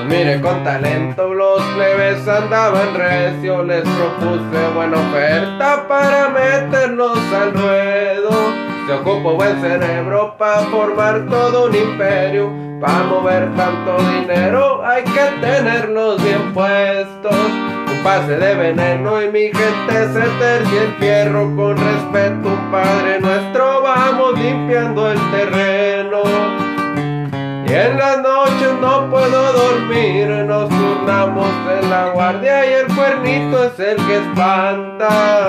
hombre con talento, los plebes andaban recio, les propuse buena oferta para meternos al ruedo. Se ocupó buen cerebro para formar todo un imperio, para mover tanto dinero hay que tenerlos bien puestos. Un pase de veneno y mi gente se tercia el fierro con respeto, Padre nuestro, vamos limpiando el terreno. Y en las noches no puedo dormir, nos turnamos en la guardia y el cuernito es el que espanta.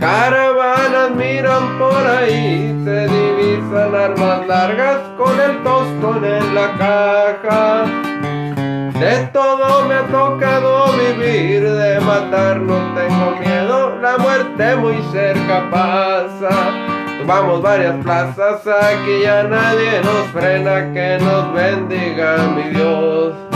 Caravanas miran por ahí, se divisan armas largas con el tostón en la caja. De todo me ha tocado vivir, de matar no tengo miedo, la muerte muy cerca pasa. Vamos varias plazas, aquí ya nadie nos frena, que nos bendiga mi Dios.